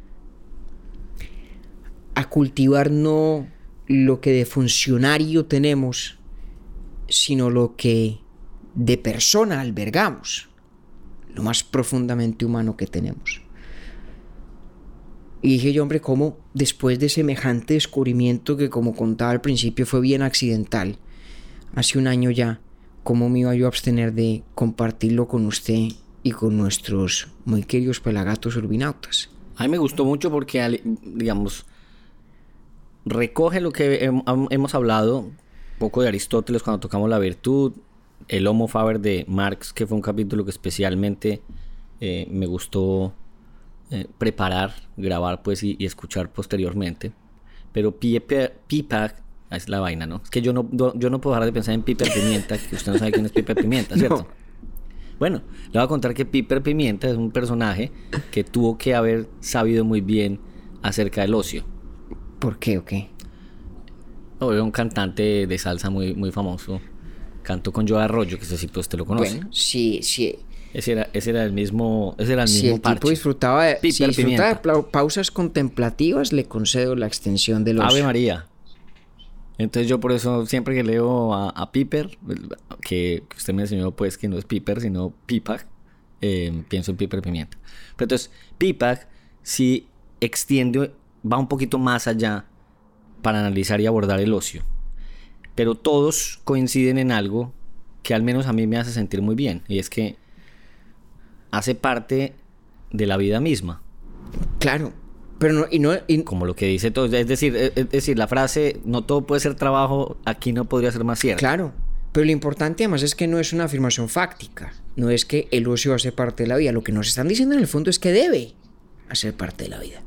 a cultivar no lo que de funcionario tenemos, sino lo que de persona albergamos, lo más profundamente humano que tenemos. Y dije yo, hombre, cómo después de semejante descubrimiento que como contaba al principio fue bien accidental, hace un año ya, cómo me iba yo a abstener de compartirlo con usted y con nuestros muy queridos pelagatos urbinautas. A mí me gustó mucho porque, digamos, recoge lo que hemos hablado, un poco de Aristóteles cuando tocamos la virtud, el Homo Faber de Marx, que fue un capítulo que especialmente eh, me gustó eh, preparar, grabar pues y, y escuchar posteriormente. Pero Pipa, es la vaina, ¿no? Es que yo no, yo no puedo dejar de pensar en Piper Pimienta, que usted no sabe quién es Piper Pimienta, ¿cierto? No. Bueno, le voy a contar que Piper Pimienta es un personaje que tuvo que haber sabido muy bien acerca del ocio. ¿Por qué o qué? No, Era un cantante de salsa muy, muy famoso. Cantó con Joe Arroyo, que ese sí pues usted lo conoce. Bueno, sí, sí. Ese, era, ese era el mismo, ese era el Si mismo el parche. tipo disfrutaba de, si disfrutaba de pausas contemplativas, le concedo la extensión de los... Ave María. Entonces yo por eso siempre que leo a, a Piper, que, que usted me enseñó pues que no es Piper, sino Pipac, eh, pienso en Piper Pimienta. Pero entonces Pipac sí extiende, va un poquito más allá para analizar y abordar el ocio. Pero todos coinciden en algo que al menos a mí me hace sentir muy bien, y es que hace parte de la vida misma. Claro. Pero no, y no, y- como lo que dice todo. Es decir, es, decir, la frase no todo puede ser trabajo, aquí no podría ser más cierta. claro. Pero lo importante además es que no es una afirmación fáctica. No es que el ocio hace parte de la vida. Lo que nos están diciendo en el fondo es que debe hacer parte de la vida.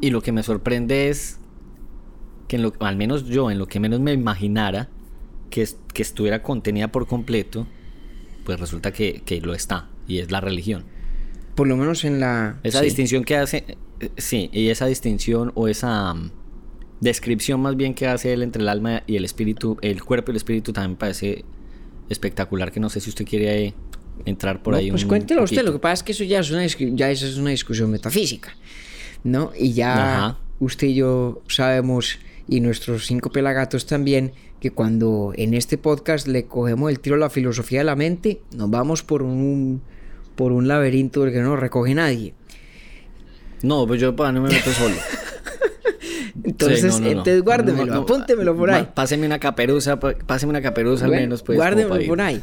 Y lo que me sorprende es que en lo, al menos yo, en lo que menos me imaginara que, que estuviera contenida por completo, pues resulta que, que lo está. Y es la religión. Por lo menos en la... Esa sí. distinción que hace, sí, y esa distinción o esa mm, descripción más bien que hace él entre el alma y el espíritu, el cuerpo y el espíritu también parece espectacular, que no sé si usted quiere eh, entrar por No, ahí pues un cuéntelo usted. poquito. Lo que pasa es que eso ya es una, ya es una discusión metafísica. ¿No? Y ya Ajá. usted y yo sabemos, y nuestros cinco pelagatos también, que cuando en este podcast le cogemos el tiro a la filosofía de la mente, nos vamos por un, por un laberinto del que no recoge nadie. No, pues yo para no me meto solo. Entonces, Sí, no, no, no. entonces guárdemelo, apúntemelo por ahí. Páseme una caperuza, páseme una caperuza al Bueno, menos, pues. guárdemelo por ahí.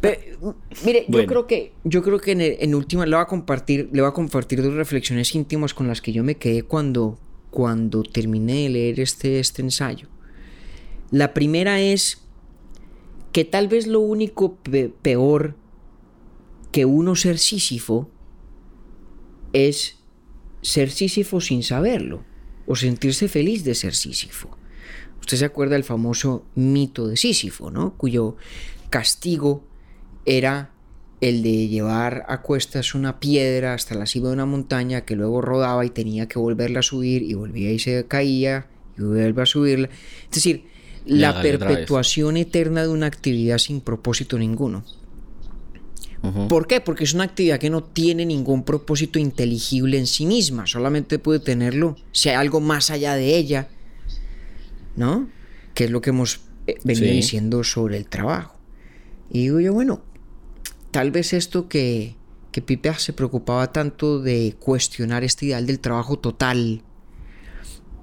Pero, mire, yo creo que, yo creo que en, el- en última le voy a compartir, le voy a compartir dos reflexiones íntimas con las que yo me quedé cuando, cuando terminé de leer este, este ensayo. La primera es que tal vez lo único pe- peor que uno ser Sísifo es ser Sísifo sin saberlo o sentirse feliz de ser Sísifo. Usted se acuerda del famoso mito de Sísifo, ¿no? Cuyo castigo era el de llevar a cuestas una piedra hasta la cima de una montaña que luego rodaba y tenía que volverla a subir y volvía y se caía y vuelve a subirla. Es decir, la perpetuación eterna de una actividad sin propósito ninguno. ¿Por qué? Porque es una actividad que no tiene ningún propósito inteligible en sí misma, solamente puede tenerlo si hay algo más allá de ella, ¿no? Que es lo que hemos eh, venido Sí. diciendo sobre el trabajo. Y digo yo, bueno, tal vez esto que, que Piper se preocupaba tanto de cuestionar este ideal del trabajo total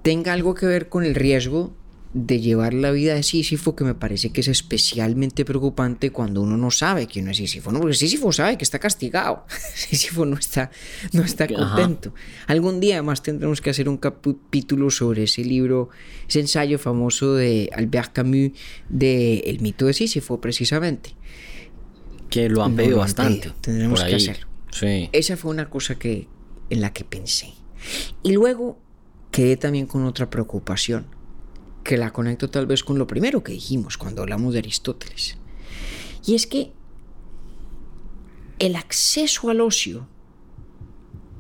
tenga algo que ver con el riesgo de llevar la vida de Sísifo que me parece que es especialmente preocupante cuando uno no sabe que uno es Sísifo, ¿no? Porque Sísifo sabe que está castigado, Sísifo no está, no está contento. Algún día además tendremos que hacer un capítulo sobre ese libro, ese ensayo famoso de Albert Camus de El mito de Sísifo, precisamente. Que lo han pedido bastante. Tendremos que hacerlo. Sí. Esa fue una cosa que, en la que pensé. Y luego quedé también con otra preocupación que la conecto tal vez con lo primero que dijimos cuando hablamos de Aristóteles. Y es que el acceso al ocio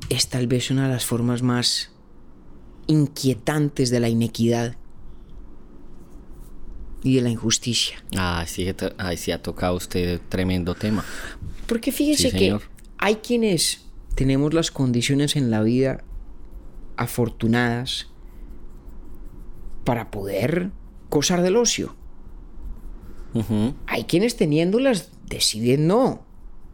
es tal vez una de las formas más inquietantes de la inequidad y de la injusticia. Ah, sí, ahí sí ha tocado usted tremendo tema. Porque fíjese que hay quienes tenemos las condiciones en la vida afortunadas para poder gozar del ocio. Hay quienes teniéndolas deciden no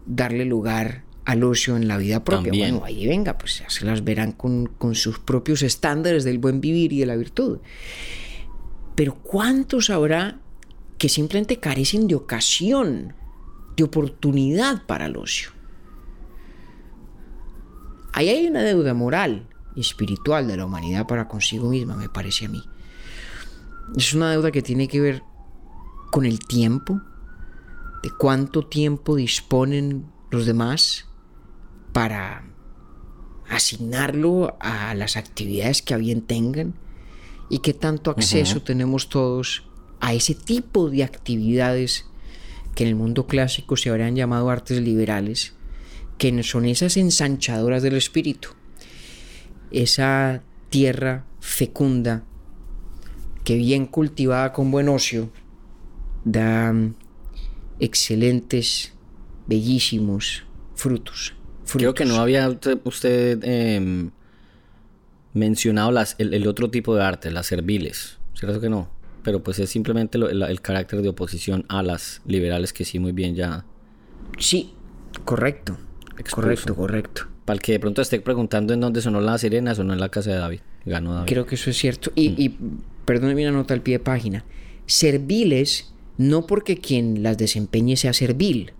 darle lugar al ocio en la vida propia. Bueno, ahí venga, pues ya se las verán con, con sus propios estándares del buen vivir y de la virtud. Pero ¿cuántos habrá que simplemente carecen de ocasión, de oportunidad para el ocio? Ahí hay una deuda moral y espiritual de la humanidad para consigo misma, me parece a mí. Es una deuda que tiene que ver con el tiempo, de cuánto tiempo disponen los demás para asignarlo a las actividades que a bien tengan y qué tanto acceso tenemos todos a ese tipo de actividades que en el mundo clásico se habrían llamado artes liberales, que son esas ensanchadoras del espíritu, esa tierra fecunda que bien cultivada con buen ocio da mm, excelentes, bellísimos frutos. Creo que no había usted em, mencionado las, el, otro tipo de arte, las serviles. ¿Cierto que no? Pero pues es simplemente el, carácter de oposición a las liberales que sí muy bien ya... Sí, correcto. Correcto, correcto. Para el que de pronto esté preguntando en dónde sonó la sirena, sonó en la casa de David. Ganó David. Creo que eso es cierto. Y, mm. y perdóneme una nota al pie de página. Serviles no porque quien las desempeñe sea servil.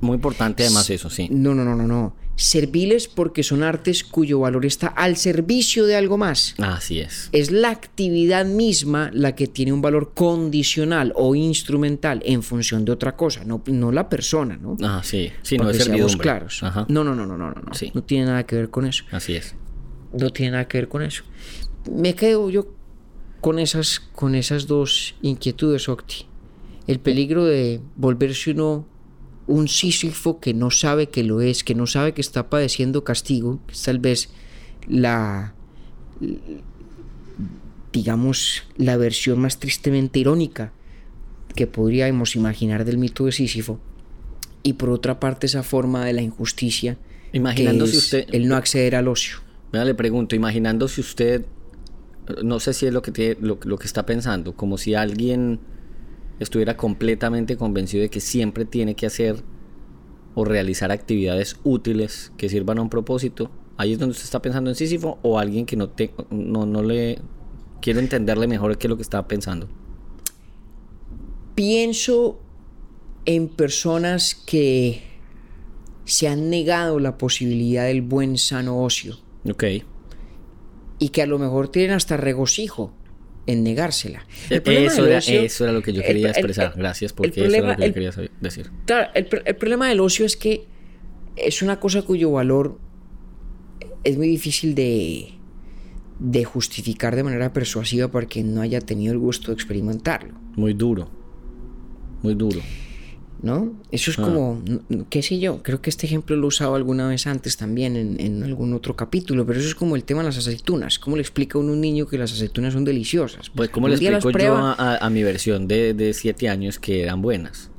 Muy importante además eso, sí. No, no, no, no, no. Serviles porque son artes cuyo valor está al servicio de algo más. Así es. Es la actividad misma la que tiene un valor condicional o instrumental en función de otra cosa, no, no la persona, ¿no? Ah, sí. Sí, no es servidumbre. claros. No, no, no, no, no, no. No. Sí. no tiene nada que ver con eso. Así es. No tiene nada que ver con eso. Me quedo yo con esas, con esas dos inquietudes, Octi. El peligro de volverse uno un sísifo que no sabe que lo es, que no sabe que está padeciendo castigo, que es tal vez la, digamos, la versión más tristemente irónica que podríamos imaginar del mito de Sísifo. Y por otra parte esa forma de la injusticia, imaginando si usted, el no acceder al ocio. Mira, le pregunto, imaginando si usted no sé si es lo que, tiene, lo, que está pensando, como si alguien estuviera completamente convencido de que siempre tiene que hacer o realizar actividades útiles que sirvan a un propósito. Ahí es donde usted está pensando en Sísifo o alguien que no, te, no, no le quiere entenderle mejor qué es lo que está pensando. Pienso en personas que se han negado la posibilidad del buen sano ocio. Ok y que a lo mejor tienen hasta regocijo en negársela. Eso, era, eso, era, lo que yo quería expresar. Gracias, porque eso era lo que yo quería decir. Claro, el, problema del ocio es que es una cosa cuyo valor es muy difícil de, de justificar de manera persuasiva para quien no haya tenido el gusto de experimentarlo. Muy duro. Muy duro. ¿No? Eso es ah. como, qué sé yo, creo que este ejemplo lo he usado alguna vez antes también en, algún otro capítulo, pero eso es como el tema de las aceitunas. ¿Cómo le explica a un niño que las aceitunas son deliciosas? Pues, ¿cómo le explico yo a, mi versión de, de siete años que eran buenas?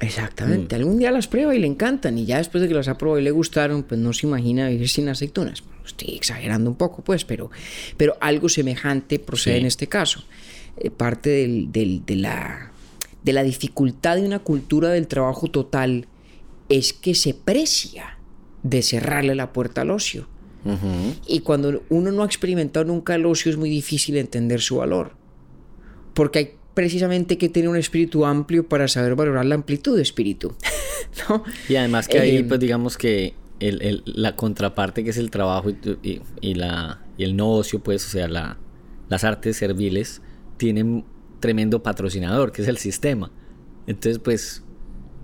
Exactamente, mm. algún día las prueba y le encantan y ya después de que las ha probado y le gustaron, pues no se imagina vivir sin aceitunas. Estoy exagerando un poco, pues, pero, pero algo semejante procede en este caso. Eh, parte del, de la de la dificultad de una cultura del trabajo total es que se precia de cerrarle la puerta al ocio. Y cuando uno no ha experimentado nunca el ocio es muy difícil entender su valor. porque hay precisamente que tener un espíritu amplio para saber valorar la amplitud de espíritu. ¿no? Y además que ahí, Eh, pues digamos que el, el- la contraparte que es el trabajo y, y- y la, y el no ocio, pues, o sea, la, las artes serviles tienen tremendo patrocinador, que es el sistema. Entonces, pues,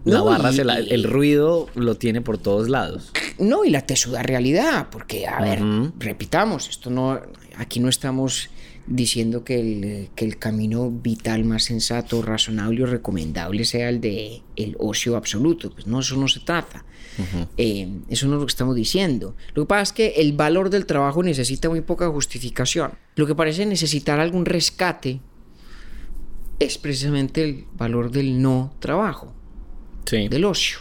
la No, barra, y- se la- el ruido lo tiene por todos lados. No, y la tesuda realidad, porque, a ver, repitamos, esto no, aquí no estamos diciendo que el, que el camino vital más sensato, razonable o recomendable sea el de el ocio absoluto, pues no, eso no se trata. Eh, eso no es lo que estamos diciendo. Lo que pasa es que el valor del trabajo necesita muy poca justificación. Lo que parece necesitar algún rescate es precisamente el valor del no trabajo, Sí. del ocio.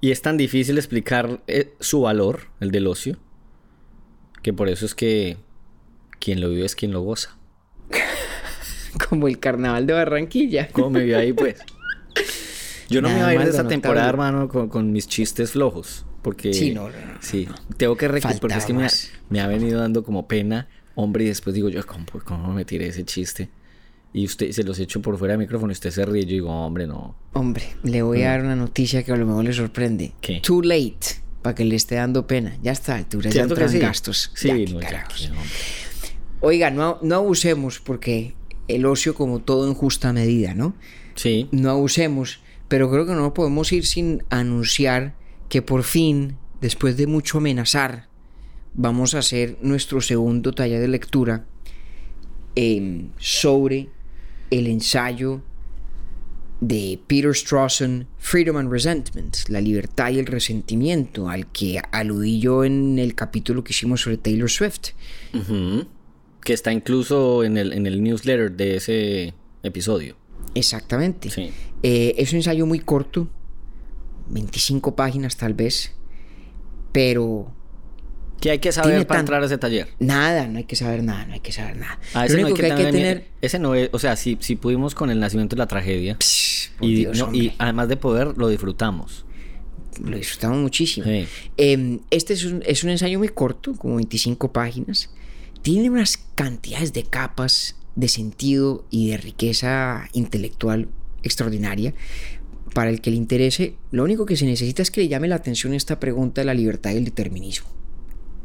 Y es tan difícil explicar eh, su valor, el del ocio, que por eso es que quien lo vive es quien lo goza. Como el carnaval de Barranquilla. ¿Cómo me vio ahí, pues? Yo no me voy a ir de esta temporada, hermano, con, con mis chistes flojos. Porque. Sí, no, no, no, Sí, tengo que recordar. Porque es que ha, me ha venido dando como pena, hombre, y después digo yo, ¿cómo, cómo me tiré ese chiste? Y usted se los echo por fuera del micrófono y usted se ríe. Yo digo, hombre, no. Hombre, le voy a dar una noticia que a lo mejor le sorprende. Mm. ¿Qué? Too late, para que le esté dando pena. Ya está, altura, ya ¿Cierto que entran sí? gastos. Sí, Ya, no, ya, ya. Oiga, no, no abusemos porque el ocio como todo en justa medida, ¿no? Sí, No abusemos, pero creo que no podemos ir sin anunciar que por fin, después de mucho amenazar, vamos a hacer nuestro segundo taller de lectura em, sobre el ensayo de Peter Strawson, Freedom and Resentment, la libertad y el resentimiento, al que aludí yo en el capítulo que hicimos sobre Taylor Swift. Que está incluso en el, en el newsletter de ese episodio. Exactamente. Sí. Eh, es un ensayo muy corto, 25 páginas tal vez, pero ¿Qué hay que saber para tan- entrar a ese taller? nada, no hay que saber nada, no hay que saber nada. Ah, Lo ese no único que hay que tener- tener... Ese no es, o sea, si, si pudimos con el nacimiento de la tragedia. Y, Dios, no, y hombre, además de poder, lo disfrutamos. lo disfrutamos muchísimo. Sí. Eh, este es un, es un ensayo muy corto, como 25 páginas. Tiene unas cantidades de capas de sentido y de riqueza intelectual extraordinaria. Para el que le interese, lo único que se necesita es que le llame la atención esta pregunta de la libertad y el determinismo.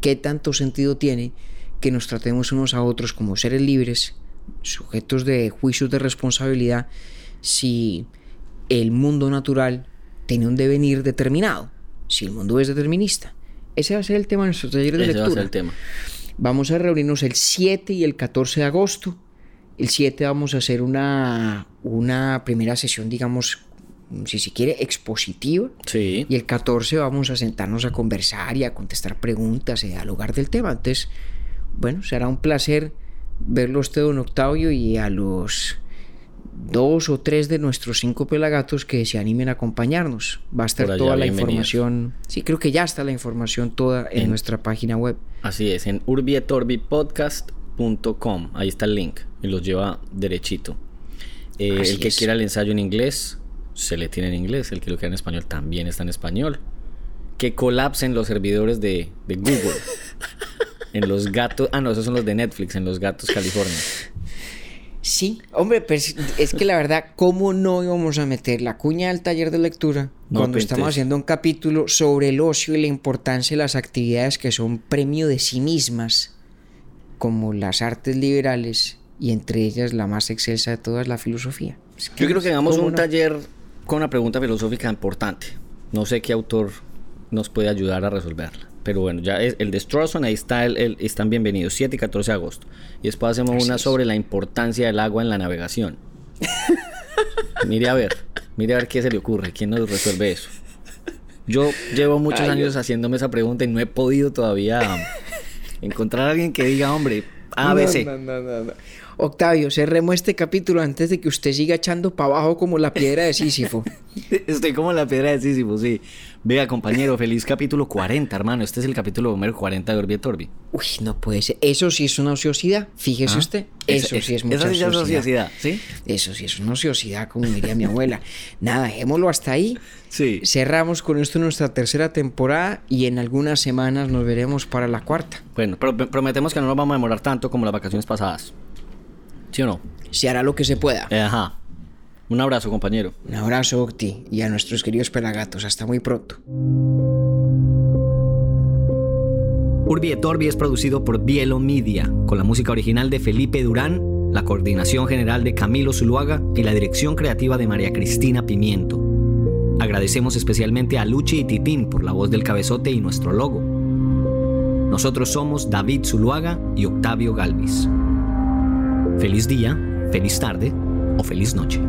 ¿Qué tanto sentido tiene que nos tratemos unos a otros como seres libres, sujetos de juicios de responsabilidad, si el mundo natural tiene un devenir determinado, si el mundo es determinista? Ese va a ser el tema de nuestro taller de Ese va a lectura. ser el tema. Vamos a reunirnos el 7 y el 14 de agosto. El 7 vamos a hacer una, una primera sesión, digamos, si se quiere, expositiva. Sí. Y el 14 vamos a sentarnos a conversar y a contestar preguntas y a dialogar del tema. Entonces, bueno, será un placer verlo a usted, don Octavio, y a los dos o tres de nuestros cinco pelagatos que se animen a acompañarnos. Va a estar toda la información. Sí, creo que ya está la información toda en, En- nuestra página web. Así es, en urbietorbi.podcast.com. Ahí está el link y los lleva derechito. Eh, el que es. quiera el ensayo en inglés, se le tiene en inglés. El que lo quiera en español, también está en español. Que colapsen los servidores de, de Google. en los gatos. Ah, no, esos son los de Netflix, en los gatos California. Sí, hombre, pues es que la verdad, ¿cómo no íbamos a meter la cuña del taller de lectura No, cuando pues, estamos haciendo un capítulo sobre el ocio y la importancia de las actividades que son premio de sí mismas, como las artes liberales y entre ellas la más excelsa de todas, la filosofía? Es Yo creo que hagamos ¿cómo un no? taller con una pregunta filosófica importante. No sé qué autor nos puede ayudar a resolverla. Pero bueno, ya es el de Strawson, ahí está el, el- están bienvenidos, 7 y 14 de agosto. Y después hacemos una sobre la importancia del agua en la navegación. mire a ver, mire a ver qué se le ocurre, quién nos resuelve eso. Yo llevo muchos Ay, años haciéndome esa pregunta y no he podido todavía encontrar a alguien que diga, hombre, ABC. No, no, no. Octavio, cerremos este capítulo antes de que usted siga echando para abajo como la piedra de Sísifo. Estoy como la piedra de Sísifo, sí. Vea, compañero, feliz capítulo 40, hermano. Este es el capítulo número 40 de Orbi et Orbi. Uy, no puede ser. Eso sí es una ociosidad. Fíjese Ah, usted. Eso sí es mucha Esa sí es ociosidad. ociosidad, ¿sí? Eso sí es una ociosidad, como diría mi abuela. Nada, dejémoslo hasta ahí. Sí. Cerramos con esto nuestra tercera temporada y en algunas semanas nos veremos para la cuarta. Bueno, pero prometemos que no nos vamos a demorar tanto como las vacaciones pasadas. ¿Sí o no? Se hará lo que se pueda. Eh, ajá. Un abrazo, compañero. Un abrazo, Octi, y a nuestros queridos pelagatos. Hasta muy pronto. Urbi et Orbi es producido por Bielo Media, con la música original de Felipe Durán, la coordinación general de Camilo Zuluaga y la dirección creativa de María Cristina Pimiento. Agradecemos especialmente a Luchi y Titín por la voz del cabezote y nuestro logo. Nosotros somos David Zuluaga y Octavio Galvis. Feliz día, feliz tarde o feliz noche.